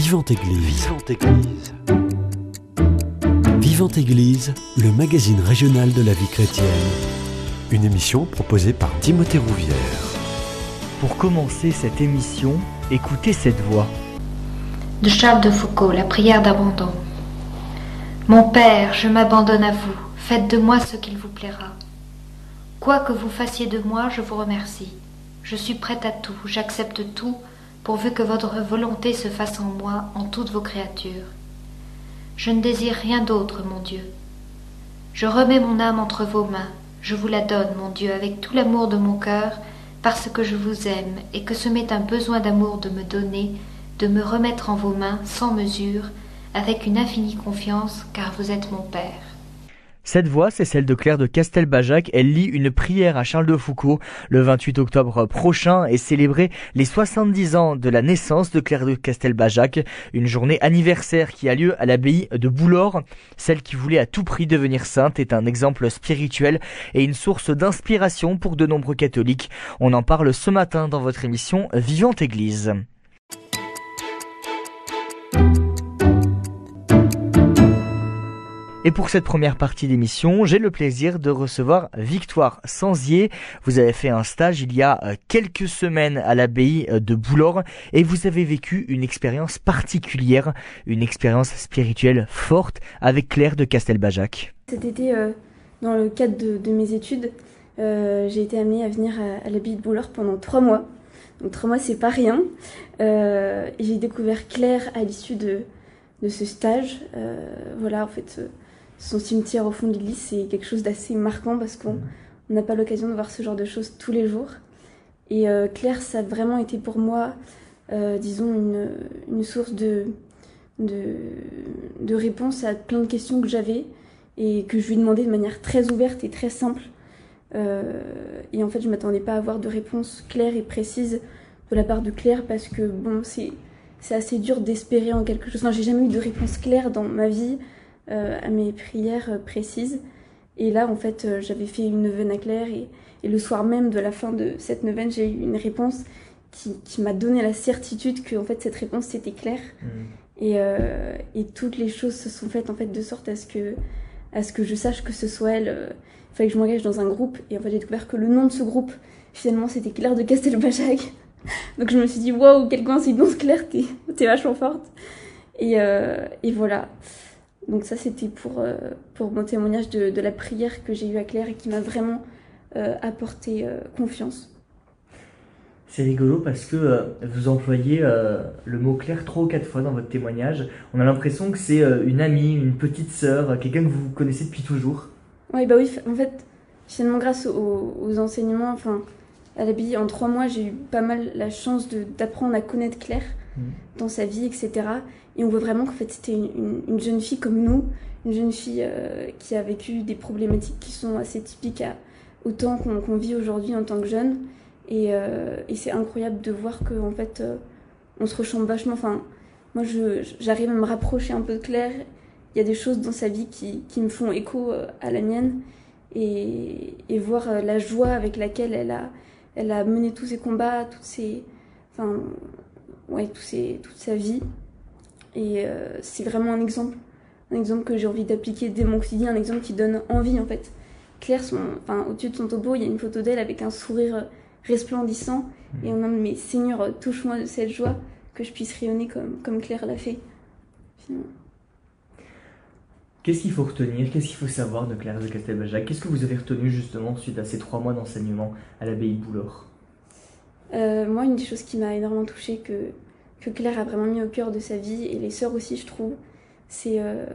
Vivante Église. Vivante Église. Vivante Église, le magazine régional de la vie chrétienne. Une émission proposée par Timothée Rouvière. Pour commencer cette émission, écoutez cette voix. De Charles de Foucault, la prière d'abandon. Mon Père, je m'abandonne à vous. Faites de moi ce qu'il vous plaira. Quoi que vous fassiez de moi, je vous remercie. Je suis prête à tout, j'accepte tout, pourvu que votre volonté se fasse en moi, en toutes vos créatures. Je ne désire rien d'autre, mon Dieu. Je remets mon âme entre vos mains, je vous la donne, mon Dieu, avec tout l'amour de mon cœur, parce que je vous aime, et que ce m'est un besoin d'amour de me donner, de me remettre en vos mains sans mesure, avec une infinie confiance, car vous êtes mon Père. Cette voix, c'est celle de Claire de Castelbajac. Elle lit une prière à Charles de Foucault. Le 28 octobre prochain est célébré les 70 ans de la naissance de Claire de Castelbajac. Une journée anniversaire qui a lieu à l'abbaye de Boulor. Celle qui voulait à tout prix devenir sainte est un exemple spirituel et une source d'inspiration pour de nombreux catholiques. On en parle ce matin dans votre émission Vivante Église. Et pour cette première partie d'émission, j'ai le plaisir de recevoir Victoire Sanzier. Vous avez fait un stage il y a euh, quelques semaines à l'abbaye euh, de Boulor et vous avez vécu une expérience particulière, une expérience spirituelle forte avec Claire de Castelbajac. Cet été, euh, dans le cadre de, mes études, j'ai été amenée à venir à, l'abbaye de Boulor pendant trois mois. Donc trois mois, c'est pas rien. j'ai découvert Claire à l'issue de ce stage. voilà, en fait son cimetière au fond de l'église, c'est quelque chose d'assez marquant parce qu'on mhm. n'a pas l'occasion de voir ce genre de choses tous les jours. Et euh, Claire, ça a vraiment été pour moi, euh, disons, une, une source de, de, de réponse à plein de questions que j'avais et que je lui demandais de manière très ouverte et très simple. Euh, et en fait, je m'attendais pas à avoir de réponse claire et précise de la part de Claire parce que, bon, c'est, c'est assez dur d'espérer en quelque chose. Enfin, j'ai jamais eu de réponse claire dans ma vie à mes prières euh, précises. Et là, en fait, euh, j'avais fait une neuvaine à Claire et, le soir même de la fin de cette neuvaine, j'ai eu une réponse qui, m'a donné la certitude que en fait cette réponse c'était claire. Mmh. et, et, toutes les choses se sont faites en fait de sorte à ce que à ce que je sache que ce soit elle il fallait que je m'engage dans un groupe. Et en fait j'ai découvert que le nom de ce groupe finalement c'était Claire de Castelbajac. Donc je me suis dit waouh quelle coïncidence Claire t'es es vachement forte. Et, et voilà donc ça, c'était pour, euh, pour mon témoignage de, de la prière que j'ai eue à Claire et qui m'a vraiment euh, apporté euh, confiance. C'est rigolo parce que vous employez le mot Claire trois ou quatre fois dans votre témoignage. On a l'impression que c'est une amie, une petite sœur, quelqu'un que vous connaissez depuis toujours. Oui, bah oui, en fait, finalement, grâce aux, enseignements, enfin, à l'abbaye, en trois mois, j'ai eu pas mal la chance d'apprendre à connaître Claire mmh. dans sa vie, etc. Et on voit vraiment qu'en fait c'était une, jeune fille comme nous, une jeune fille euh, qui a vécu des problématiques qui sont assez typiques à, au temps qu'on vit aujourd'hui en tant que jeune. Et, euh, et c'est incroyable de voir qu'en en fait euh, on se ressemble vachement. Enfin, moi j'arrive à me rapprocher un peu de Claire. Il y a des choses dans sa vie qui, qui me font écho à la mienne. Et, et, voir la joie avec laquelle elle a, elle a mené tous ses combats, toutes ses, enfin, ouais, tous ses, toute sa vie. Et euh, c'est vraiment un exemple, un exemple que j'ai envie d'appliquer dès mon quotidien, un exemple qui donne envie en fait. Claire, son, enfin, au-dessus de son tombeau, il y a une photo d'elle avec un sourire resplendissant. Mmh. Et on a mais Seigneur, touche-moi de cette joie, que je puisse rayonner comme, comme Claire l'a fait. Qu'est-ce qu'il faut retenir? Qu'est-ce qu'il faut savoir de Claire de Castelbajac? Qu'est-ce que vous avez retenu justement suite à ces trois mois d'enseignement à l'abbaye de Boulor? Euh, Moi, une des choses qui m'a énormément touchée, que que Claire a vraiment mis au cœur de sa vie, et les sœurs aussi, je trouve, c'est euh,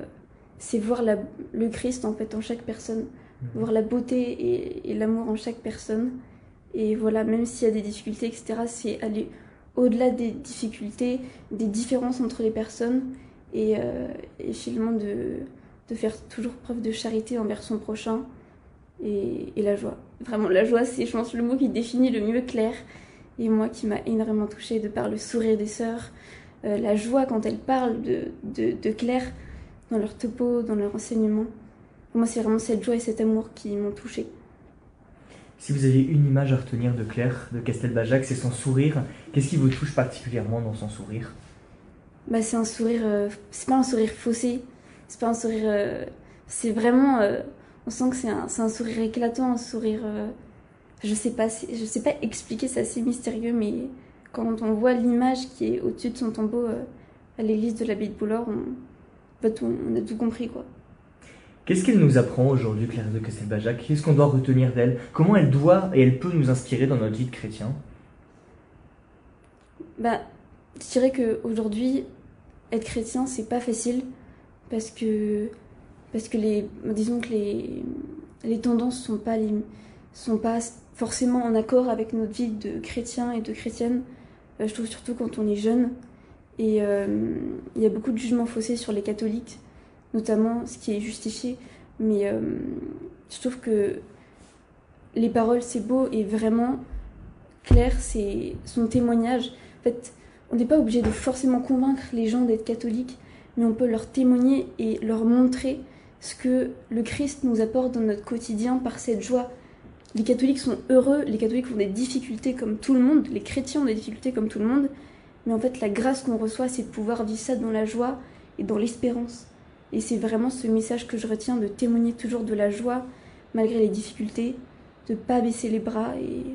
voir la, le Christ en fait en chaque personne, mhm. voir la beauté et, l'amour en chaque personne. Et voilà, même s'il y a des difficultés, etc., c'est aller au-delà des difficultés, des différences entre les personnes, et, euh, finalement de, de, faire toujours preuve de charité envers son prochain, et, et la joie. Vraiment, la joie, c'est, je pense, le mot qui définit le mieux Claire et moi qui m'a énormément touchée de par le sourire des sœurs, euh, la joie quand elles parlent de, de, Claire dans leur topo, dans leur enseignement. Pour moi, c'est vraiment cette joie et cet amour qui m'ont touchée. Si vous avez une image à retenir de Claire, de Castelbajac, c'est son sourire. Qu'est-ce qui vous touche particulièrement dans son sourire? Bah, c'est un sourire, euh, c'est pas un sourire faussé, c'est pas un sourire, euh, c'est vraiment, euh, on sent que c'est un, un, sourire éclatant, un sourire, je sais pas, je sais pas expliquer, c'est assez mystérieux, mais quand on voit l'image qui est au-dessus de son tombeau à l'église de l'abbaye de Boulor, on, on a tout compris quoi. Qu'est-ce qu'elle nous apprend aujourd'hui, Claire de Castelbajac Qu'est-ce qu'on doit retenir d'elle? Comment elle doit et elle peut nous inspirer dans notre vie de chrétien? Bah, je dirais qu'aujourd'hui, être chrétien, c'est pas facile parce que, parce que les, disons que les, les tendances sont pas, les, sont pas forcément en accord avec notre vie de chrétien et de chrétienne. Euh, je trouve surtout quand on est jeune. Et euh, il y a beaucoup de jugements faussés sur les catholiques, notamment ce qui est justifié. Mais euh, je trouve que les paroles, c'est beau et vraiment, Claire, c'est son témoignage. En fait, on n'est pas obligé de forcément convaincre les gens d'être catholiques, mais on peut leur témoigner et leur montrer ce que le Christ nous apporte dans notre quotidien par cette joie. Les catholiques sont heureux, les catholiques ont des difficultés comme tout le monde, les chrétiens ont des difficultés comme tout le monde, mais en fait la grâce qu'on reçoit, c'est de pouvoir vivre ça dans la joie et dans l'espérance. Et c'est vraiment ce message que je retiens de témoigner toujours de la joie malgré les difficultés, de pas baisser les bras et,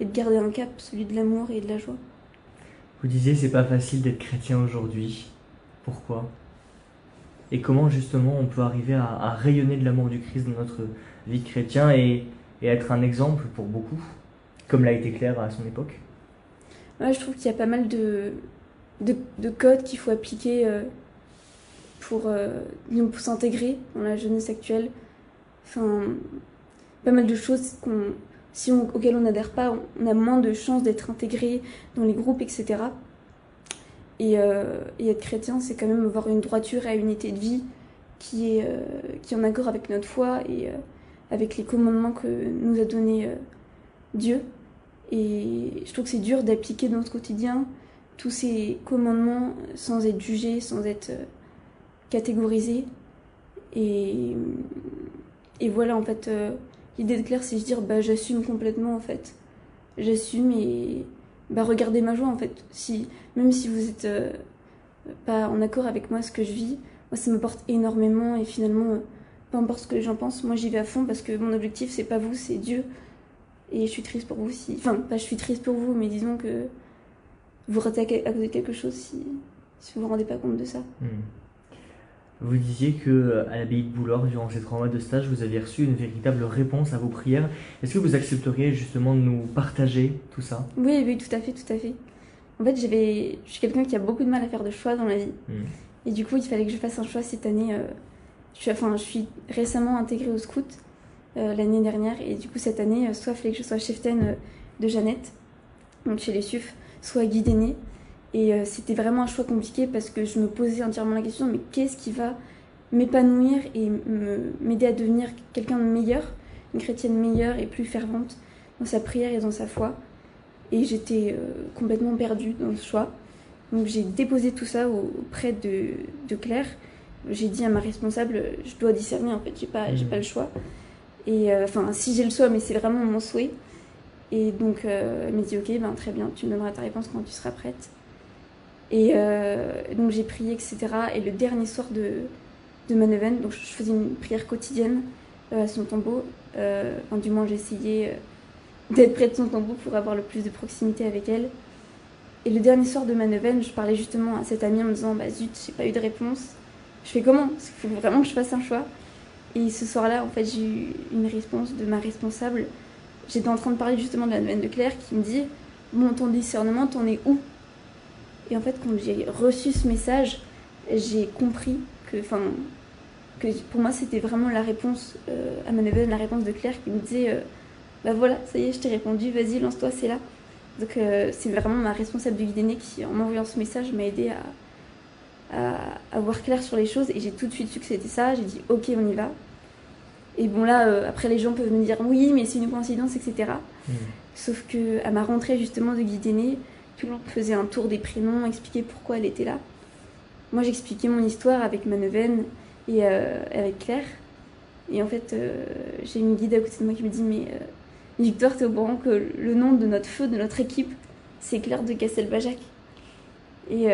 et de garder un cap, celui de l'amour et de la joie. Vous disiez c'est pas facile d'être chrétien aujourd'hui. Pourquoi? Et comment justement on peut arriver à, rayonner de l'amour du Christ dans notre vie de chrétien et, être un exemple pour beaucoup, comme l'a été Claire à son époque je trouve qu'il y a pas mal de, de, codes qu'il faut appliquer euh, pour, euh, pour s'intégrer dans la jeunesse actuelle. Enfin, pas mal de choses qu'on si on, auquel on n'adhère pas, on a moins de chances d'être intégré dans les groupes, etc. Euh, et, être chrétien, c'est quand même avoir une droiture et une unité de vie qui est, qui en accord avec notre foi et avec les commandements que nous a donnés Dieu. Et je trouve que c'est dur d'appliquer dans notre quotidien tous ces commandements sans être jugé, sans être catégorisé. Et, et voilà, en fait, L'idée de Claire, c'est de dire bah, j'assume complètement en fait. J'assume et bah, regardez ma joie en fait. Si, même si vous êtes euh, pas en accord avec moi, ce que je vis, moi ça m'apporte énormément et finalement, euh, peu importe ce que les gens pensent, moi j'y vais à fond parce que mon objectif c'est pas vous, c'est Dieu. Et je suis triste pour vous si. Enfin, pas je suis triste pour vous, mais disons que vous ratez à cause de quelque chose si, si vous vous rendez pas compte de ça. Hmm. Vous disiez que à l'abbaye de Boulor, durant ces trois mois de stage, vous aviez reçu une véritable réponse à vos prières. Est-ce que vous accepteriez justement de nous partager tout ça? Oui, oui, tout à fait, tout à fait. En fait, j'avais, je suis quelqu'un qui a beaucoup de mal à faire de choix dans la vie. Hmm. Et du coup, il fallait que je fasse un choix cette année. Euh, je, suis, récemment intégrée au scout euh, l'année dernière. Et du coup, cette année, soit il fallait que je sois cheftaine de Jeannette, donc chez les SUF, soit guide aîné. Et euh, c'était vraiment un choix compliqué parce que je me posais entièrement la question, mais qu'est-ce qui va m'épanouir et m'aider à devenir quelqu'un de meilleur, une chrétienne meilleure et plus fervente dans sa prière et dans sa foi? Et j'étais euh, complètement perdue dans ce choix. Donc j'ai déposé tout ça auprès de, de Claire. J'ai dit à ma responsable, je dois discerner en fait, j'ai pas, j'ai pas le choix. Et euh, enfin, si j'ai le choix, mais c'est vraiment mon souhait. Et donc elle m'a dit, ok, ben, très bien, tu me donneras ta réponse quand tu seras prête. Et euh, donc j'ai prié, etc. Et le dernier soir de, de ma neuvaine, donc je faisais une prière quotidienne euh, à son tombeau. Euh, enfin, du moins, j'essayais d'être près de son tombeau pour avoir le plus de proximité avec elle. Et le dernier soir de ma neuvaine, je parlais justement à cette amie en me disant Bah zut, j'ai pas eu de réponse. Je fais comment? Parce qu'il faut vraiment que je fasse un choix. Et ce soir-là, en fait, j'ai eu une réponse de ma responsable. J'étais en train de parler justement de la neuvaine de Claire qui me dit Bon, ton discernement, t'en es où? Et en fait, quand j'ai reçu ce message, j'ai compris que, enfin, que pour moi, c'était vraiment la réponse euh, à ma neveu, la réponse de Claire qui me disait euh, Bah voilà, ça y est, je t'ai répondu, vas-y, lance-toi, c'est là. Donc, euh, c'est vraiment ma responsable de guide qui, en m'envoyant ce message, m'a aidé à, à, voir clair sur les choses. Et j'ai tout de suite su que c'était ça. J'ai dit Ok, on y va. Et bon, là, après, les gens peuvent me dire Oui, mais c'est une coïncidence, etc. Mmh. Sauf que à ma rentrée, justement, de guide tout le monde faisait un tour des prénoms, expliquer pourquoi elle était là. Moi, j'expliquais mon histoire avec ma neuvaine et euh, avec Claire. Et en fait, euh, j'ai une guide à côté de moi qui me dit Mais euh, Victoire, t'es au courant que le nom de notre feu, de notre équipe, c'est Claire de Castelbajac? Et,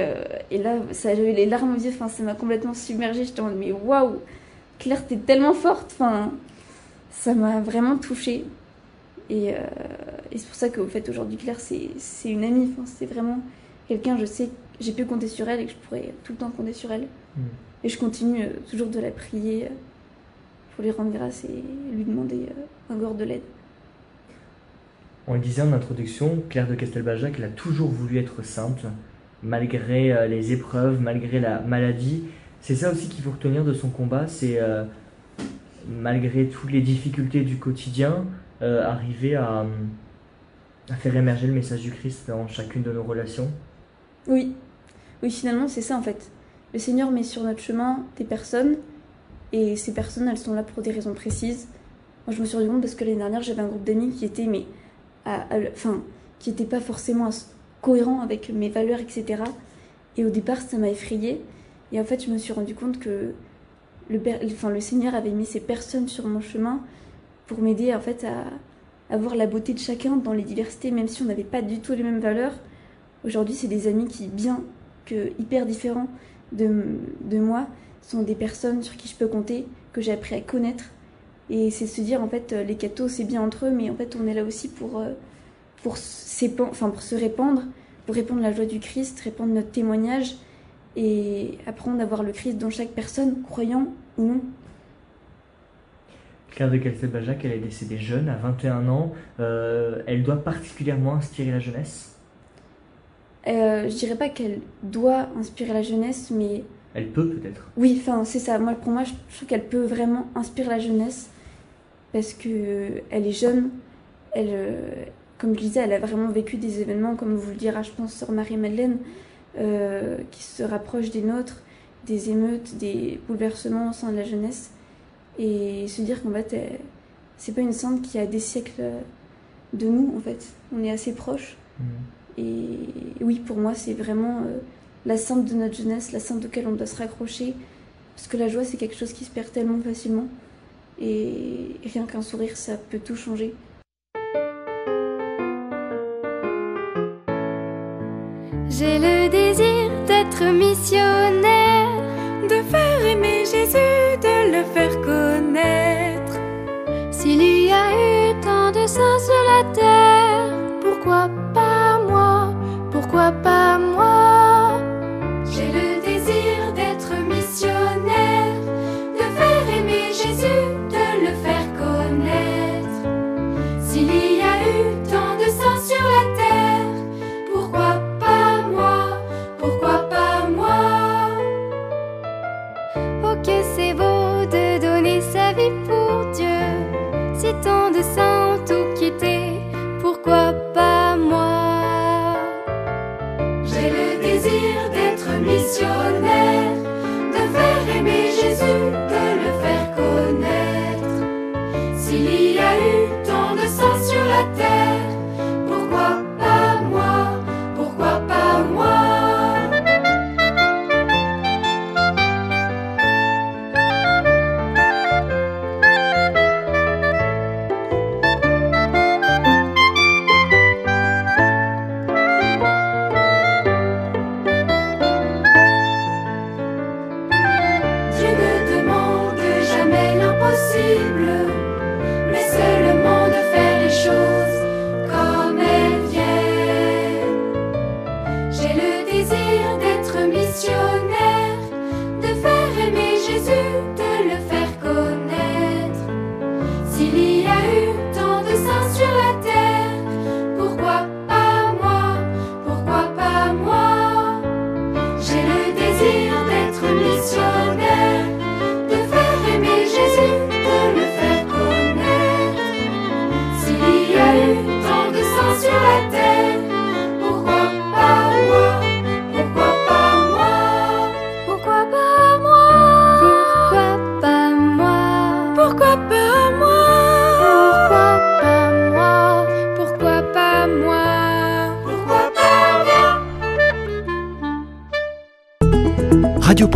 et là, j'avais les larmes aux yeux, enfin, ça m'a complètement submergée. J'étais en mode, mais waouh, Claire, t'es tellement forte. Enfin, ça m'a vraiment touchée. Et, et c'est pour ça qu'au fait, aujourd'hui, Claire, c'est une amie. Enfin, c'est vraiment quelqu'un, je sais, j'ai pu compter sur elle et que je pourrais tout le temps compter sur elle. Mm. Et je continue toujours de la prier pour lui rendre grâce et lui demander encore de l'aide. On le disait en introduction, Claire de Castelbajac, elle a toujours voulu être sainte, malgré euh, les épreuves, malgré la maladie. C'est ça aussi qu'il faut retenir de son combat, c'est euh, malgré toutes les difficultés du quotidien, euh, arriver à, à, faire émerger le message du Christ dans chacune de nos relations. Oui, oui, finalement c'est ça en fait. Le Seigneur met sur notre chemin des personnes, et ces personnes, elles sont là pour des raisons précises. Moi, je me suis rendu compte parce que l'année dernière, j'avais un groupe d'amis qui était mais enfin, qui n'était pas forcément cohérent avec mes valeurs, etc. Et au départ, ça m'a effrayée. Et en fait, je me suis rendu compte que le, enfin, le Seigneur avait mis ces personnes sur mon chemin pour m'aider en fait à, à voir la beauté de chacun dans les diversités, même si on n'avait pas du tout les mêmes valeurs. Aujourd'hui, c'est des amis qui, bien que hyper différents de, de moi, sont des personnes sur qui je peux compter, que j'ai appris à connaître et c'est se dire, en fait, les cathos, c'est bien entre eux, mais en fait, on est là aussi pour, euh, pour, enfin, pour se répandre, pour répandre la joie du Christ, répandre notre témoignage et apprendre à voir le Christ dans chaque personne, croyant ou non. Claire de Castelbajac, elle est décédée jeune, à 21 ans. Euh, elle doit particulièrement inspirer la jeunesse? Euh, Je dirais pas qu'elle doit inspirer la jeunesse, mais... Elle peut peut-être? Oui, enfin c'est ça. Moi, pour moi, je trouve qu'elle peut vraiment inspirer la jeunesse parce que elle est jeune, elle, euh, comme je disais, elle a vraiment vécu des événements, comme vous le dira, je pense, sur Marie-Madeleine, euh, qui se rapprochent des nôtres, des émeutes, des bouleversements au sein de la jeunesse, et se dire qu'en fait, c'est pas une sainte qui a des siècles de nous, en fait. On est assez proches. Mmh. Et oui, pour moi, c'est vraiment euh, la sainte de notre jeunesse, la sainte auquel on doit se raccrocher, parce que la joie, c'est quelque chose qui se perd tellement facilement. Et rien qu'un sourire, ça peut tout changer. J'ai le désir d'être missionnaire, de faire aimer Jésus, de le faire connaître. S'il y a eu tant de saints sur la terre, pourquoi pas tant de saints tout quitté, pourquoi pas moi? J'ai le désir d'être missionnaire.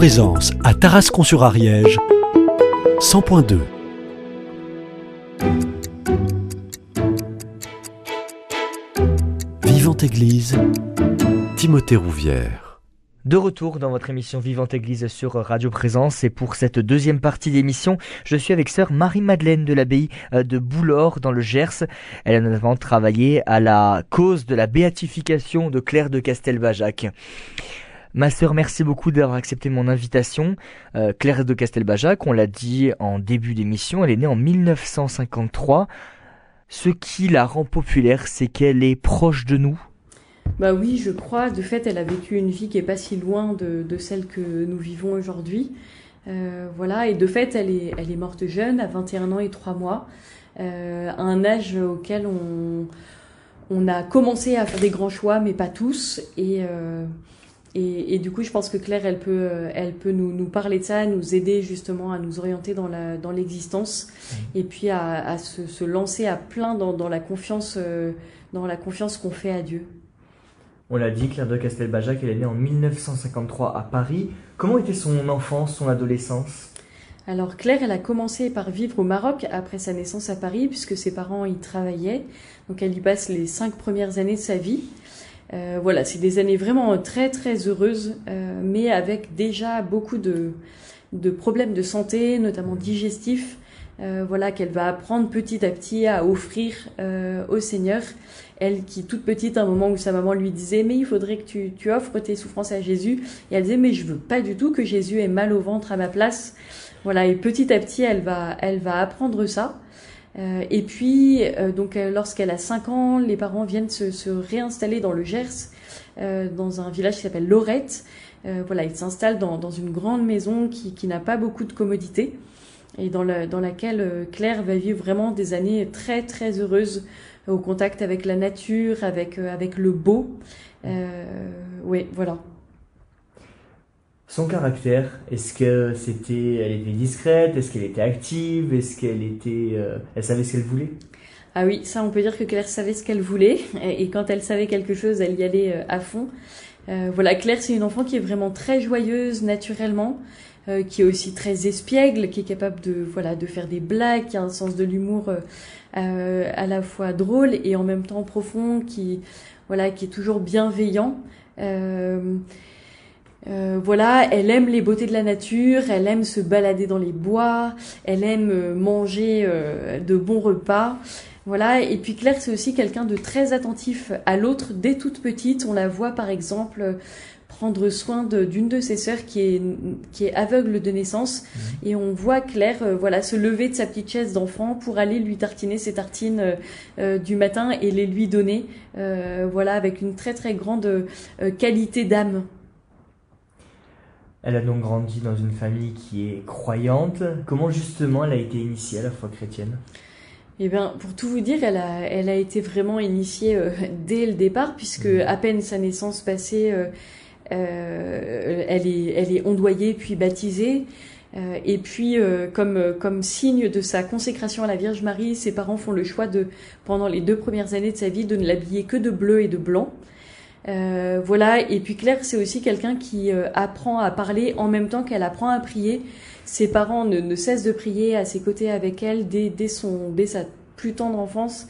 Présence à Tarascon-sur-Ariège, 100.2. Vivante Église, Timothée Rouvière. De retour dans votre émission Vivante Église sur Radio Présence et pour cette deuxième partie d'émission, je suis avec sœur Marie-Madeleine de l'abbaye euh, de Boulor dans le Gers. Elle a notamment travaillé à la cause de la béatification de Claire de Castelbajac. Ma sœur, merci beaucoup d'avoir accepté mon invitation. Euh, Claire de Castelbajac, on l'a dit en début d'émission, elle est née en 1953. Ce qui la rend populaire, c'est qu'elle est proche de nous, bah oui, je crois. De fait, elle a vécu une vie qui est pas si loin de, celle que nous vivons aujourd'hui. Euh, voilà, et de fait, elle est, elle est morte jeune, à 21 ans et 3 mois, euh, à un âge auquel on, on a commencé à faire des grands choix, mais pas tous. Et, euh, et, du coup, je pense que Claire, elle peut, elle peut nous, nous parler de ça, nous aider justement à nous orienter dans la dans l'existence, mmh. et puis à, à se, se, lancer à plein dans, dans la confiance, dans la confiance qu'on fait à Dieu. On l'a dit, Claire de Castelbajac, elle est née en 1953 à Paris. Comment était son enfance, son adolescence? Alors Claire, elle a commencé par vivre au Maroc après sa naissance à Paris, puisque ses parents y travaillaient. Donc elle y passe les cinq premières années de sa vie. Euh, voilà, c'est des années vraiment très très heureuses, euh, mais avec déjà beaucoup de, de problèmes de santé, notamment digestifs. Euh, voilà qu'elle va apprendre petit à petit à offrir euh, au Seigneur. Elle qui toute petite, à un moment où sa maman lui disait mais il faudrait que tu, tu offres tes souffrances à Jésus, et elle disait mais je veux pas du tout que Jésus ait mal au ventre à ma place. Voilà et petit à petit elle va elle va apprendre ça. Euh, et puis donc lorsqu'elle a 5 ans, les parents viennent se, se réinstaller dans le Gers, dans un village qui s'appelle Lorette. voilà, ils s'installent dans, dans une grande maison qui, qui n'a pas beaucoup de commodités et dans, dans laquelle euh, Claire va vivre vraiment des années très très heureuses au contact avec la nature, avec, euh, avec le beau. Euh, oui, voilà. Son caractère, est-ce que c'était, elle était discrète, est-ce qu'elle était active, est-ce qu'elle était, elle savait ce qu'elle voulait? Ah oui, ça on peut dire que Claire savait ce qu'elle voulait et, quand elle savait quelque chose, elle y allait à fond. voilà, Claire c'est une enfant qui est vraiment très joyeuse naturellement. Euh, qui est aussi très espiègle, qui est capable de voilà de faire des blagues, qui a un sens de l'humour euh, euh, à la fois drôle et en même temps profond, qui voilà qui est toujours bienveillant. Voilà, elle aime les beautés de la nature, elle aime se balader dans les bois, elle aime manger de bons repas. Voilà, et puis Claire, c'est aussi quelqu'un de très attentif à l'autre dès toute petite. On la voit par exemple prendre soin d'une de, ses sœurs qui est, qui est aveugle de naissance. Mhm. Et on voit Claire euh, voilà, se lever de sa petite chaise d'enfant pour aller lui tartiner ses tartines euh, euh, du matin et les lui donner, voilà, avec une très très grande qualité d'âme. Elle a donc grandi dans une famille qui est croyante. Comment justement elle a été initiée à la foi chrétienne? Eh bien, pour tout vous dire, elle a, elle a été vraiment initiée dès le départ, puisque mhm. à peine sa naissance passée, euh, elle, est, elle est ondoyée puis baptisée. Euh, et puis, euh, comme, comme signe de sa consécration à la Vierge Marie, ses parents font le choix de, pendant les deux premières années de sa vie, de ne l'habiller que de bleu et de blanc. Euh, voilà, et puis Claire, c'est aussi quelqu'un qui apprend à parler en même temps qu'elle apprend à prier. Ses parents ne, ne, cessent de prier à ses côtés avec elle dès, dès, son, dès sa plus tendre enfance.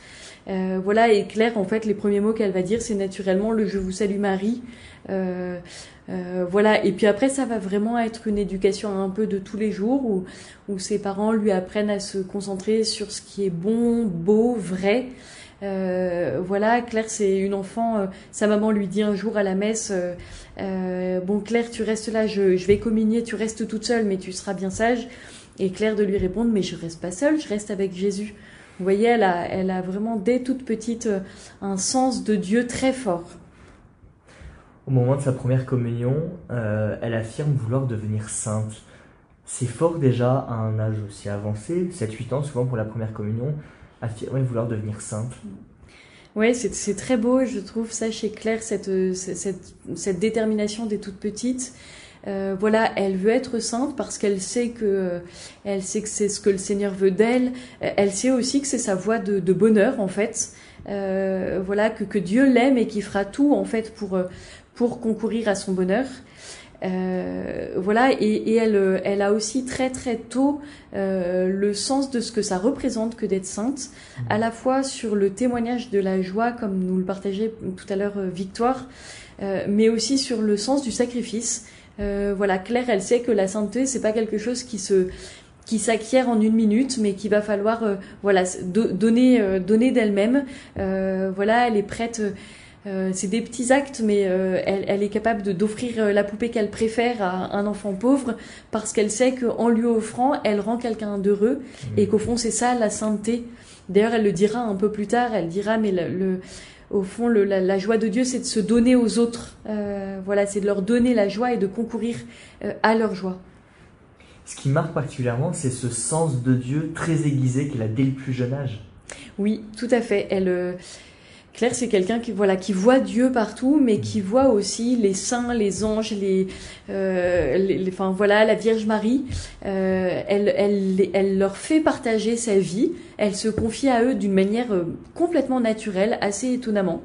Euh, voilà, et Claire, en fait, les premiers mots qu'elle va dire, c'est naturellement le Je vous salue Marie. Euh, euh, voilà, et puis après, ça va vraiment être une éducation un peu de tous les jours où, où ses parents lui apprennent à se concentrer sur ce qui est bon, beau, vrai. Euh, voilà, Claire, c'est une enfant. Euh, sa maman lui dit un jour à la messe euh, Bon, Claire, tu restes là, je, vais communier, tu restes toute seule, mais tu seras bien sage. Et Claire de lui répondre Mais je reste pas seule, je reste avec Jésus. Vous voyez, elle a, vraiment dès toute petite un sens de Dieu très fort. Au moment de sa première communion, elle affirme vouloir devenir sainte. C'est fort déjà à un âge aussi avancé, 7-8 ans souvent pour la première communion, affirmer vouloir devenir sainte. Oui, c'est très beau, je trouve ça chez Claire, cette, cette, cette détermination des toutes petites. Euh, voilà, elle veut être sainte parce qu'elle sait que elle sait que c'est ce que le Seigneur veut d'elle. Elle sait aussi que c'est sa voie de, bonheur en fait. Euh, voilà que, que Dieu l'aime et qu'il fera tout en fait pour pour concourir à son bonheur. Euh, voilà, et, elle, elle a aussi très très tôt euh, le sens de ce que ça représente que d'être sainte, mmh. à la fois sur le témoignage de la joie, comme nous le partageait tout à l'heure Victoire, mais aussi sur le sens du sacrifice. voilà, Claire, elle sait que la sainteté, c'est pas quelque chose qui se qui s'acquiert en une minute, mais qu'il va falloir voilà donner donner d'elle-même. voilà, elle est prête euh, c'est des petits actes, mais euh, elle, est capable d'offrir euh, la poupée qu'elle préfère à un enfant pauvre parce qu'elle sait qu'en lui offrant, elle rend quelqu'un d'heureux mmh. et qu'au fond, c'est ça la sainteté. D'ailleurs, elle le dira un peu plus tard. Elle dira, mais le, au fond, la, joie de Dieu, c'est de se donner aux autres. voilà, c'est de leur donner la joie et de concourir à leur joie. Ce qui marque particulièrement, c'est ce sens de Dieu très aiguisé qu'elle a dès le plus jeune âge. Oui, tout à fait. Elle Claire, c'est quelqu'un qui voilà qui voit Dieu partout, mais qui voit aussi les saints, les anges, les, euh, enfin voilà, la Vierge Marie. Euh, elle, elle, elle leur fait partager sa vie. Elle se confie à eux d'une manière euh, complètement naturelle, assez étonnamment.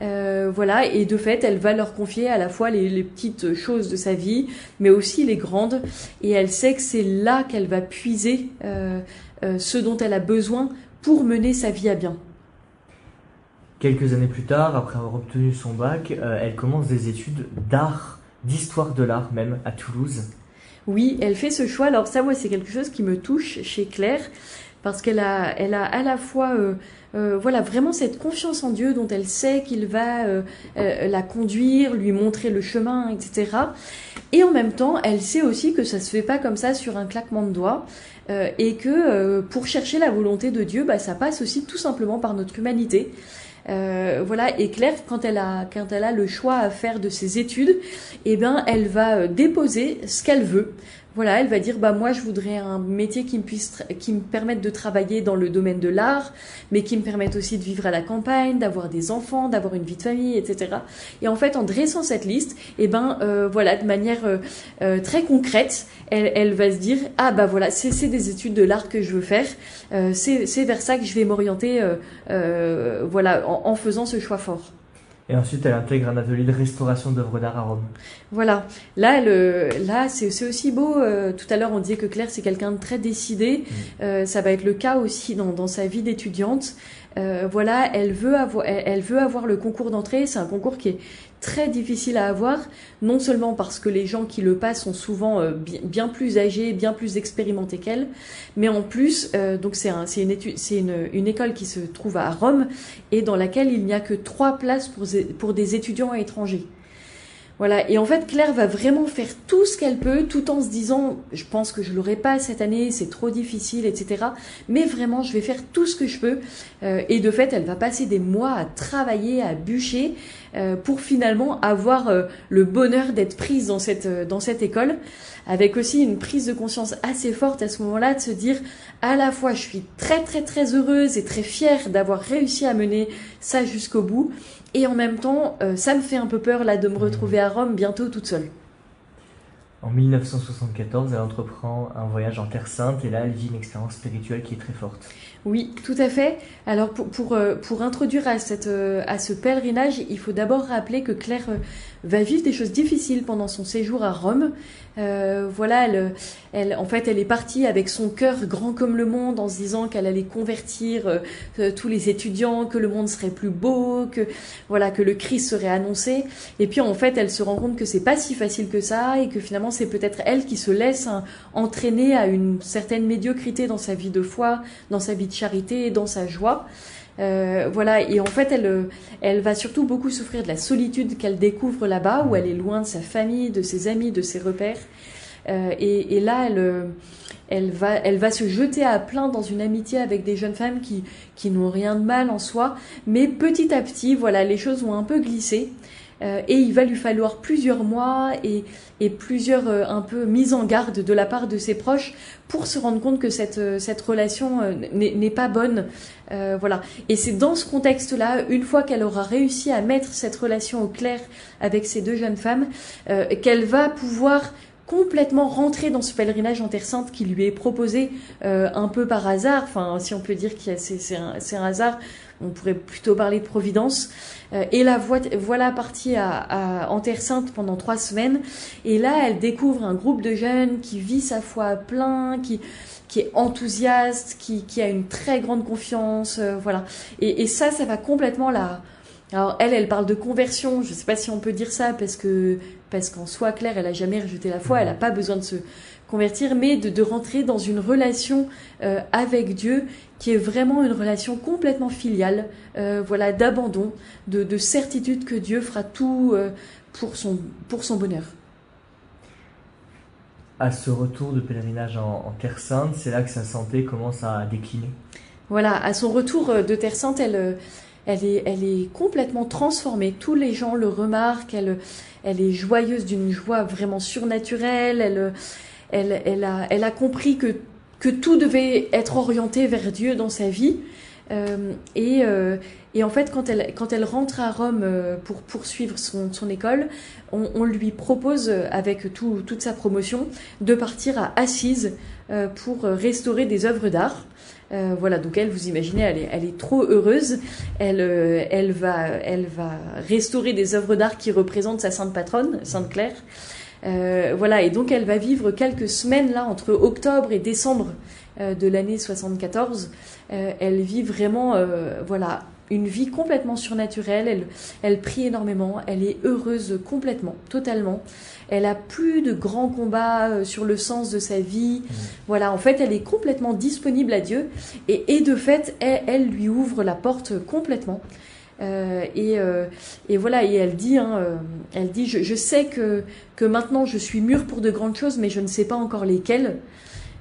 Euh, voilà, et de fait, elle va leur confier à la fois les, les, petites choses de sa vie, mais aussi les grandes. Et elle sait que c'est là qu'elle va puiser euh, euh, ce dont elle a besoin pour mener sa vie à bien. Quelques années plus tard, après avoir obtenu son bac, euh, elle commence des études d'art, d'histoire de l'art même, à Toulouse. Oui, elle fait ce choix. Alors ça, moi, c'est quelque chose qui me touche chez Claire, parce qu'elle a, elle a à la fois, euh, euh, voilà, vraiment cette confiance en Dieu dont elle sait qu'il va la conduire, lui montrer le chemin, etc. Et en même temps, elle sait aussi que ça se fait pas comme ça sur un claquement de doigts. et que pour chercher la volonté de Dieu, bah, ça passe aussi tout simplement par notre humanité. Euh, voilà, et Claire, quand elle a quand elle a le choix à faire de ses études, eh ben elle va euh, déposer ce qu'elle veut voilà, elle va dire bah moi je voudrais un métier qui me puisse qui me permette de travailler dans le domaine de l'art, mais qui me permette aussi de vivre à la campagne, d'avoir des enfants, d'avoir une vie de famille, etc. Et en fait, en dressant cette liste, eh ben euh, voilà, de manière euh, euh, très concrète, elle, va se dire ah bah voilà, c'est des études de l'art que je veux faire, c'est vers ça que je vais m'orienter, voilà, en faisant ce choix fort. Et ensuite, elle intègre un atelier de restauration d'œuvres d'art à Rome. Voilà. Là, le, là, c'est aussi beau. Euh, tout à l'heure, on disait que Claire, c'est quelqu'un de très décidé. Mm. Euh, ça va être le cas aussi dans, dans sa vie d'étudiante. Euh, voilà, elle veut avoir, elle veut avoir le concours d'entrée. C'est un concours qui est très difficile à avoir, non seulement parce que les gens qui le passent sont souvent euh, bien, plus âgés, bien plus expérimentés qu'elle, mais en plus, euh, donc c'est un, une, une, une, école qui se trouve à Rome et dans laquelle il n'y a que trois places pour, pour des étudiants étrangers. Voilà. Et en fait, Claire va vraiment faire tout ce qu'elle peut, tout en se disant, je pense que je l'aurai pas cette année, c'est trop difficile, etc. Mais vraiment, je vais faire tout ce que je peux. Euh, et de fait, elle va passer des mois à travailler, à bûcher, euh, pour finalement avoir euh, le bonheur d'être prise dans cette dans cette école, avec aussi une prise de conscience assez forte à ce moment-là de se dire, à la fois, je suis très très très heureuse et très fière d'avoir réussi à mener ça jusqu'au bout. Et en même temps, euh, ça me fait un peu peur là de me retrouver à Rome bientôt toute seule. En 1974, elle entreprend un voyage en Terre Sainte et là, elle vit une expérience spirituelle qui est très forte. Oui, tout à fait. Alors pour, pour, euh, pour introduire à, cette, euh, à ce pèlerinage, il faut d'abord rappeler que Claire va vivre des choses difficiles pendant son séjour à Rome. Euh, voilà, elle, elle, en fait, elle est partie avec son cœur grand comme le monde, en se disant qu'elle allait convertir euh, euh, tous les étudiants, que le monde serait plus beau, que voilà, que le Christ serait annoncé. Et puis en fait, elle se rend compte que c'est pas si facile que ça, et que finalement, c'est peut-être elle qui se laisse hein, entraîner à une certaine médiocrité dans sa vie de foi, dans sa vie de charité, dans sa joie. Euh, voilà, et en fait, elle, elle va surtout beaucoup souffrir de la solitude qu'elle découvre là-bas, où elle est loin de sa famille, de ses amis, de ses repères. Euh, et, et, là, elle, elle, va, elle va se jeter à plein dans une amitié avec des jeunes femmes qui, qui n'ont rien de mal en soi, mais petit à petit, voilà, les choses vont un peu glisser. Euh, et il va lui falloir plusieurs mois et, et plusieurs euh, un peu mises en garde de la part de ses proches pour se rendre compte que cette, euh, cette relation n'est pas bonne. voilà. Et c'est dans ce contexte-là, une fois qu'elle aura réussi à mettre cette relation au clair avec ces deux jeunes femmes, qu'elle va pouvoir complètement rentrer dans ce pèlerinage en Terre Sainte qui lui est proposé un peu par hasard. Enfin, si on peut dire que c'est un, un, hasard on pourrait plutôt parler de providence. et la voilà partie à, en Terre Sainte pendant trois semaines. Et là, elle découvre un groupe de jeunes qui vit sa foi à plein, qui qui est enthousiaste, qui, qui a une très grande confiance, voilà. Et, et ça, ça va complètement la alors elle, elle parle de conversion. Je ne sais pas si on peut dire ça parce que parce qu'en soi, Claire, elle a jamais rejeté la foi. Elle n'a pas besoin de se convertir, mais de, de rentrer dans une relation euh, avec Dieu qui est vraiment une relation complètement filiale, euh, voilà, d'abandon, de, de, certitude que Dieu fera tout euh, pour son pour son bonheur. À ce retour de pèlerinage en, en Terre Sainte, c'est là que sa santé commence à décliner. Voilà, à son retour de Terre Sainte, elle elle est, elle est complètement transformée. Tous les gens le remarquent. Elle, elle est joyeuse d'une joie vraiment surnaturelle. Elle, elle, elle, a, elle a compris que, que tout devait être orienté vers Dieu dans sa vie. Euh, et, euh, et, en fait, quand elle, quand elle rentre à Rome euh, pour poursuivre son, son école, on, on, lui propose, avec tout, toute sa promotion, de partir à Assise euh, pour restaurer des œuvres d'art. Euh, voilà, donc elle, vous imaginez, elle est, elle est trop heureuse. Elle, euh, elle, va, elle va restaurer des œuvres d'art qui représentent sa sainte patronne, Sainte Claire. Euh, voilà, et donc elle va vivre quelques semaines là entre octobre et décembre euh, de l'année 74. elle vit vraiment, voilà, une vie complètement surnaturelle. Elle, elle prie énormément. Elle est heureuse complètement, totalement. Elle a plus de grands combats euh, sur le sens de sa vie. Mmh. Voilà, en fait, elle est complètement disponible à Dieu. Et, et de fait, elle, elle, lui ouvre la porte complètement. Euh, et, euh, et, voilà, et elle dit, hein, euh, elle dit, je, je, sais que, que maintenant je suis mûre pour de grandes choses, mais je ne sais pas encore lesquelles.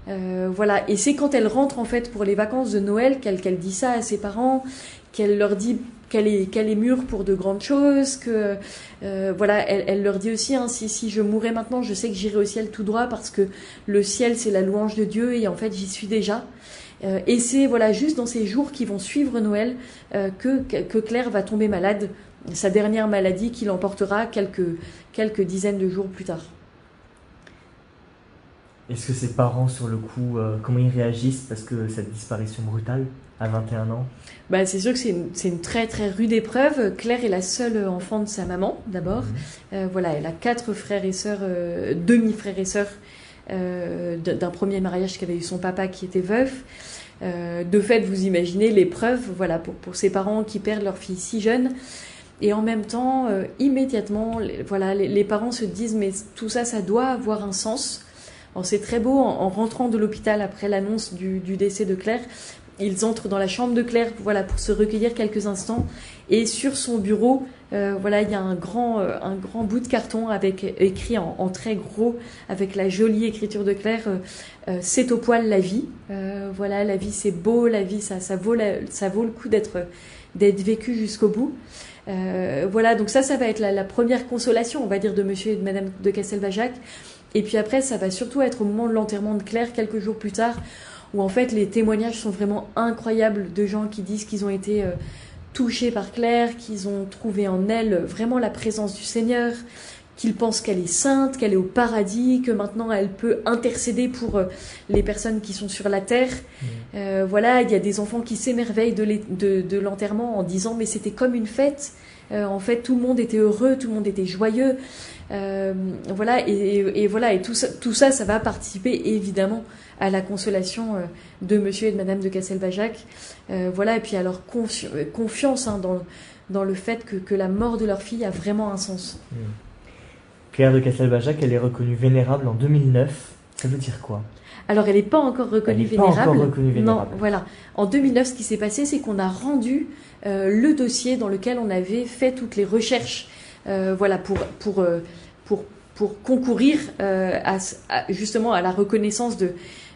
Euh, voilà, et c'est quand elle rentre en fait pour les vacances de Noël qu'elle qu'elle dit ça à ses parents, qu'elle leur dit qu'elle est, qu'elle est mûre pour de grandes choses, que euh, voilà, elle, elle, leur dit aussi hein, si, si je mourais maintenant, je sais que j'irai au ciel tout droit parce que le ciel c'est la louange de Dieu et en fait j'y suis déjà. Euh, et c'est voilà juste dans ces jours qui vont suivre Noël euh, que, que Claire va tomber malade, sa dernière maladie qui l'emportera quelques, quelques dizaines de jours plus tard. Est-ce que ses parents, sur le coup, euh, comment ils réagissent parce que cette disparition brutale à 21 ans? Bah, C'est sûr que c'est une, une, très très rude épreuve. Claire est la seule enfant de sa maman, d'abord. Mmh. Euh, voilà, elle a quatre frères et sœurs, euh, demi-frères et sœurs d'un premier mariage qu'avait eu son papa qui était veuf. Euh, de fait, vous imaginez l'épreuve voilà, pour, ses parents qui perdent leur fille si jeune. Et en même temps, euh, immédiatement, les, voilà, les, parents se disent mais tout ça, ça doit avoir un sens. C'est très beau, en, en rentrant de l'hôpital après l'annonce du, décès de Claire, ils entrent dans la chambre de Claire voilà, pour se recueillir quelques instants. Et sur son bureau, euh, voilà, il y a un grand, euh, un grand bout de carton avec écrit en, très gros, avec la jolie écriture de Claire, euh, euh c'est au poil la vie. Euh, voilà, la vie c'est beau, la vie ça, ça, vaut, la, ça vaut le coup d'être d'être vécu jusqu'au bout. voilà, donc ça, ça va être la, la, première consolation, on va dire, de Monsieur et de Madame de Castelbajac. Et puis après, ça va surtout être au moment de l'enterrement de Claire, quelques jours plus tard, où en fait les témoignages sont vraiment incroyables de gens qui disent qu'ils ont été euh, touchés par Claire, qu'ils ont trouvé en elle vraiment la présence du Seigneur, qu'ils pensent qu'elle est sainte, qu'elle est au paradis, que maintenant elle peut intercéder pour euh, les personnes qui sont sur la terre. Mmh. Euh, voilà, il y a des enfants qui s'émerveillent de l'enterrement en disant mais c'était comme une fête. Euh, en fait, tout le monde était heureux, tout le monde était joyeux. Euh, voilà, et, voilà, et tout ça, tout ça, ça va participer évidemment à la consolation euh, de Monsieur et de Madame de Castelbajac. Euh, voilà, et puis à leur confi confiance hein, dans, dans le fait que, que, la mort de leur fille a vraiment un sens. Mmh. Claire de Castelbajac, elle est reconnue vénérable en 2009. Ça veut dire quoi? Alors, elle n'est pas encore reconnue elle vénérable. Pas encore reconnue vénérable. Non, voilà. En 2009, ce qui s'est passé, c'est qu'on a rendu euh, le dossier dans lequel on avait fait toutes les recherches, euh, voilà, pour pour euh, pour pour concourir euh, à, à, justement à la reconnaissance de,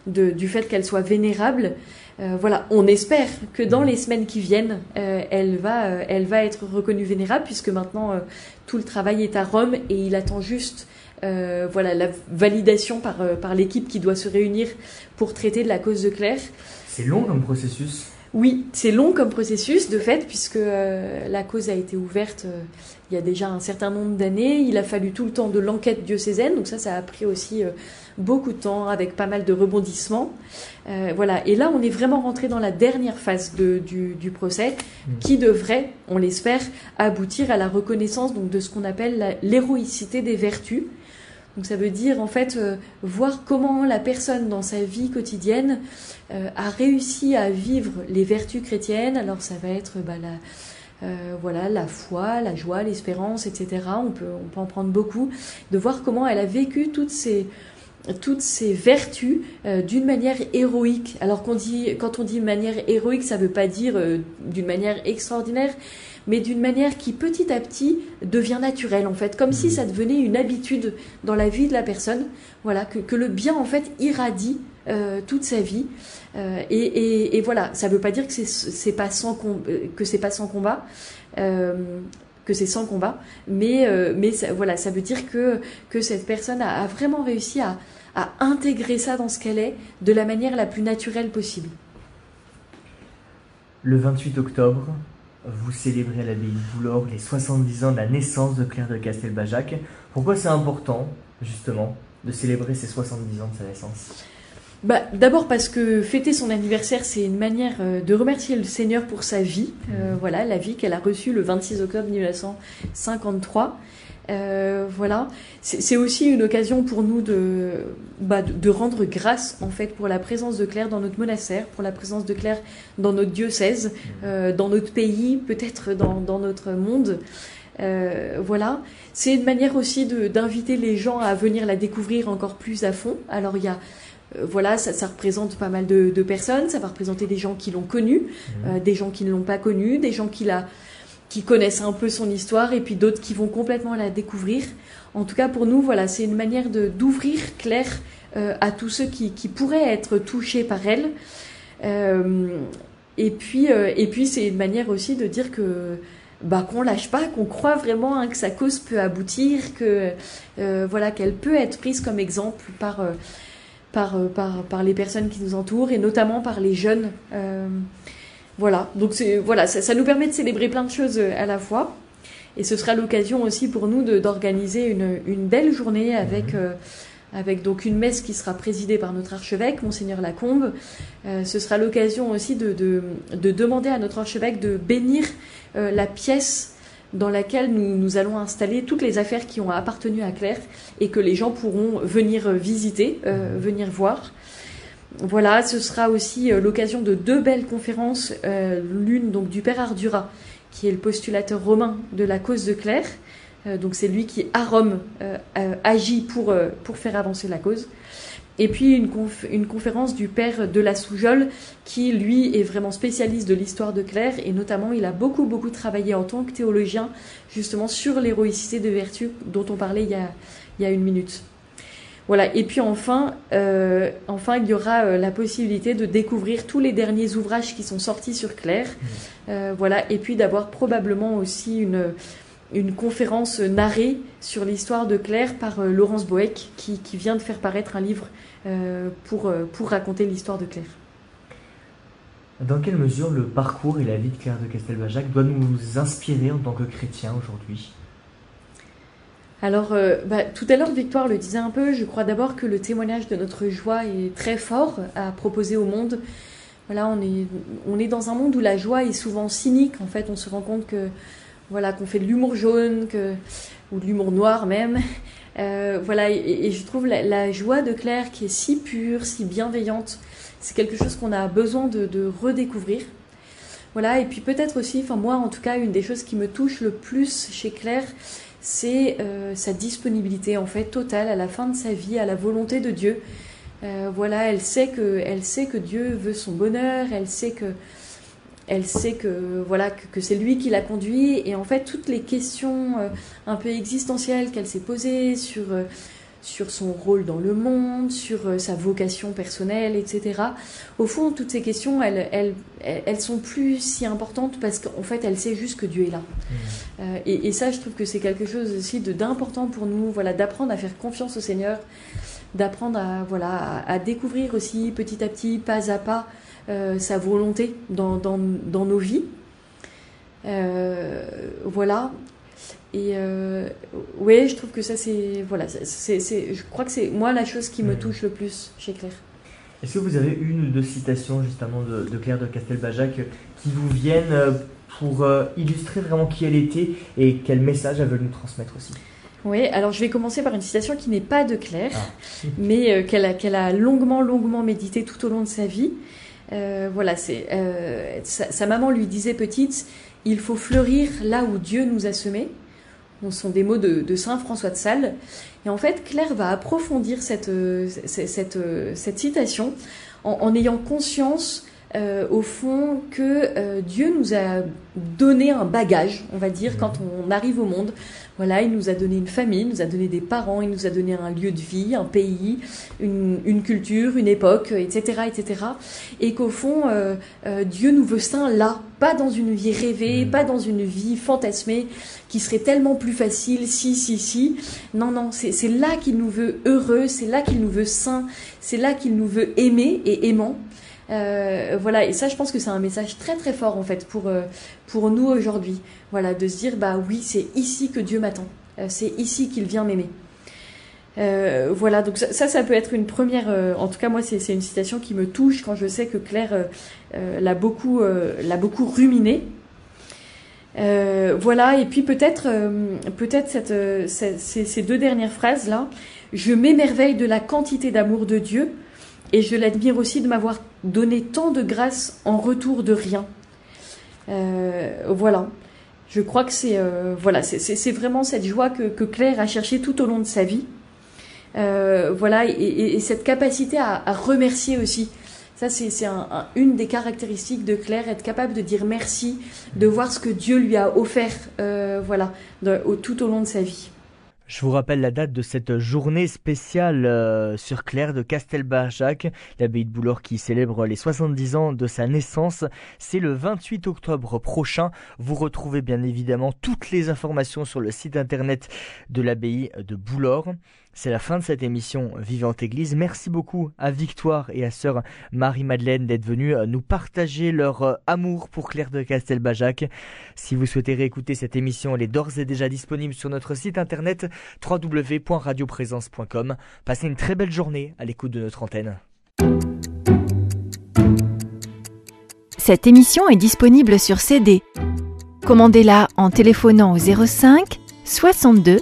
de du fait qu'elle soit vénérable. Euh, voilà, on espère que dans les semaines qui viennent, elle va elle va être reconnue vénérable puisque maintenant tout le travail est à Rome et il attend juste euh, voilà la validation par, euh, par l'équipe qui doit se réunir pour traiter de la cause de Claire. C'est long comme processus Oui, c'est long comme processus de fait, puisque euh, la cause a été ouverte euh, il y a déjà un certain nombre d'années. Il a fallu tout le temps de l'enquête diocésaine, donc ça, ça a pris aussi beaucoup de temps, avec pas mal de rebondissements. voilà, et là, on est vraiment rentré dans la dernière phase de, du, du, procès, mmh. qui devrait, on l'espère, aboutir à la reconnaissance donc, de ce qu'on appelle l'héroïcité des vertus. Donc ça veut dire en fait euh, voir comment la personne dans sa vie quotidienne euh, a réussi à vivre les vertus chrétiennes. Alors ça va être bah, la, euh, voilà, la foi, la joie, l'espérance, etc. On peut, on peut en prendre beaucoup. De voir comment elle a vécu toutes ces, toutes ces vertus d'une manière héroïque. Alors qu'on dit, quand on dit manière héroïque, ça ne veut pas dire d'une manière extraordinaire, mais d'une manière qui petit à petit devient naturelle en fait, comme si mmh. ça devenait une habitude dans la vie de la personne, voilà, que, le bien en fait irradie euh, toute sa vie. Euh, et, voilà, ça ne veut pas dire que c'est pas sans euh, que c'est pas sans combat. que c'est sans combat, mais, mais ça, voilà, ça veut dire que, que cette personne a, vraiment réussi à, à intégrer ça dans ce qu'elle est de la manière la plus naturelle possible. Le 28 octobre, vous célébrez à l'abbaye de Boulor les 70 ans de la naissance de Claire de Castelbajac. Pourquoi c'est important, justement, de célébrer ces 70 ans de sa naissance? Bah, D'abord parce que fêter son anniversaire, c'est une manière euh, de remercier le Seigneur pour sa vie. Euh, mmh. voilà, la vie qu'elle a reçue le 26 octobre 1953. Euh, voilà, c'est aussi une occasion pour nous bah, de, de, rendre grâce en fait pour la présence de Claire dans notre monastère, pour la présence de Claire dans notre diocèse, mmh. euh, dans notre pays, peut-être dans, dans, notre monde. Euh, voilà, c'est une manière aussi d'inviter les gens à venir la découvrir encore plus à fond. Alors il y a voilà, ça, ça, représente pas mal de, de, personnes, ça va représenter des gens qui l'ont connue, mmh. des gens qui ne l'ont pas connue, des gens qui la qui connaissent un peu son histoire et puis d'autres qui vont complètement la découvrir. En tout cas, pour nous, voilà, c'est une manière de d'ouvrir Claire euh, à tous ceux qui, qui, pourraient être touchés par elle. Euh, et puis, euh, et puis c'est une manière aussi de dire que bah, qu'on lâche pas, qu'on croit vraiment hein, que sa cause peut aboutir, que euh, voilà qu'elle peut être prise comme exemple par, par, par, par les personnes qui nous entourent et notamment par les jeunes. Voilà, donc c'est voilà, ça, nous permet de célébrer plein de choses euh, à la fois. Et ce sera l'occasion aussi pour nous d'organiser une, une, belle journée avec, mhm. euh, avec donc une messe qui sera présidée par notre archevêque, Monseigneur Lacombe. Euh, ce sera l'occasion aussi de, de, de, demander à notre archevêque de bénir la pièce dans laquelle nous, nous, allons installer toutes les affaires qui ont appartenu à Claire et que les gens pourront venir visiter, mhm. venir voir. Voilà, ce sera aussi euh, l'occasion de deux belles conférences, euh, l'une donc du père Ardura, qui est le postulateur romain de la cause de Claire. Euh, donc c'est lui qui à Rome agit pour, pour faire avancer la cause. Et puis une, une conférence du père de la Soujole, qui lui est vraiment spécialiste de l'histoire de Claire, et notamment il a beaucoup beaucoup travaillé en tant que théologien justement sur l'héroïcité de vertu dont on parlait il y a, il y a une minute. Voilà. Et puis enfin, euh, enfin, il y aura euh, la possibilité de découvrir tous les derniers ouvrages qui sont sortis sur Claire. Mmh. Euh, voilà. Et puis d'avoir probablement aussi une, une conférence narrée sur l'histoire de Claire par Laurence Boeck, qui, qui, vient de faire paraître un livre pour, pour raconter l'histoire de Claire. Dans quelle mesure le parcours et la vie de Claire de Castelbajac doit nous inspirer en tant que chrétiens aujourd'hui? Alors, euh, bah, tout à l'heure, Victoire le disait un peu, je crois d'abord que le témoignage de notre joie est très fort à proposer au monde. Voilà, on est, on est dans un monde où la joie est souvent cynique. En fait, on se rend compte que voilà qu'on fait de l'humour jaune, que, ou de l'humour noir même. Euh, voilà, et, je trouve la, joie de Claire qui est si pure, si bienveillante, c'est quelque chose qu'on a besoin de, de redécouvrir. Voilà, et puis peut-être aussi, enfin moi en tout cas, une des choses qui me touche le plus chez Claire, c'est euh, sa disponibilité en fait totale à la fin de sa vie à la volonté de Dieu. Euh, voilà, elle sait que elle sait que Dieu veut son bonheur, elle sait que elle sait que voilà que, c'est lui qui l'a conduit et en fait toutes les questions euh, un peu existentielles qu'elle s'est posées sur sur son rôle dans le monde, sur euh, sa vocation personnelle, etc. Au fond, toutes ces questions, elles, elles, elles sont plus si importantes parce qu'en fait, elle sait juste que Dieu est là. Mmh. Euh, et, ça, je trouve que c'est quelque chose aussi d'important pour nous, voilà, d'apprendre à faire confiance au Seigneur, d'apprendre à, voilà, à, découvrir aussi petit à petit, pas à pas, sa volonté dans, dans, dans nos vies. voilà. Et euh, oui, je trouve que ça, c'est. Voilà, c'est, je crois que c'est moi la chose qui me touche le plus chez Claire. Est-ce que vous avez une ou deux citations justement de, de Claire de Castelbajac qui vous viennent euh, pour euh, illustrer vraiment qui elle était et quel message elle veut nous transmettre aussi? Oui, alors je vais commencer par une citation qui n'est pas de Claire, ah. mais euh, qu'elle a, qu'elle a longuement, longuement médité tout au long de sa vie. voilà, c'est sa, sa, maman lui disait petite, il faut fleurir là où Dieu nous a semés. Ce sont des mots de, Saint François de Sales. Et en fait, Claire va approfondir cette, euh, cette, euh, cette, citation en, ayant conscience euh, au fond que Dieu nous a donné un bagage, on va dire, quand on arrive au monde. Voilà, il nous a donné une famille, il nous a donné des parents, il nous a donné un lieu de vie, un pays, une, culture, une époque, etc., etc. Et qu'au fond, euh, euh, Dieu nous veut saints là, pas dans une vie rêvée, mm. pas dans une vie fantasmée qui serait tellement plus facile, si, si, si. Non, non, c'est là qu'il nous veut heureux, c'est là qu'il nous veut saints, c'est là qu'il nous veut aimer et aimant. Euh, voilà, et ça, je pense que c'est un message très très fort en fait pour, euh, pour nous aujourd'hui. Voilà, de se dire, bah oui, c'est ici que Dieu m'attend. Euh, c'est ici qu'il vient m'aimer. voilà, donc ça, ça, peut être une première. en tout cas, moi, c'est une citation qui me touche quand je sais que Claire l'a beaucoup, l'a beaucoup ruminé. voilà, et puis peut-être, peut-être cette, ces, ces deux dernières phrases là. Je m'émerveille de la quantité d'amour de Dieu et je l'admire aussi de m'avoir donné tant de grâce en retour de rien. Euh, voilà. Je crois que c'est euh, voilà, c'est vraiment cette joie que, Claire a cherchée tout au long de sa vie. Euh, voilà, et, et, cette capacité à, remercier aussi. Ça, c'est un, une des caractéristiques de Claire, être capable de dire merci, de voir ce que Dieu lui a offert, voilà, tout au long de sa vie. Je vous rappelle la date de cette journée spéciale euh, sur Claire de Castelbajac, l'abbaye de Boulor qui célèbre les 70 ans de sa naissance. C'est le 28 octobre prochain. Vous retrouvez bien évidemment toutes les informations sur le site internet de l'abbaye de Boulor. C'est la fin de cette émission Vivante Église. Merci beaucoup à Victoire et à sœur Marie-Madeleine d'être venues euh, nous partager leur euh, amour pour Claire de Castelbajac. Si vous souhaitez réécouter cette émission, elle est d'ores et déjà disponible sur notre site internet www.radioprésence.com. Passez une très belle journée à l'écoute de notre antenne. Cette émission est disponible sur CD. Commandez-la en téléphonant au 05 62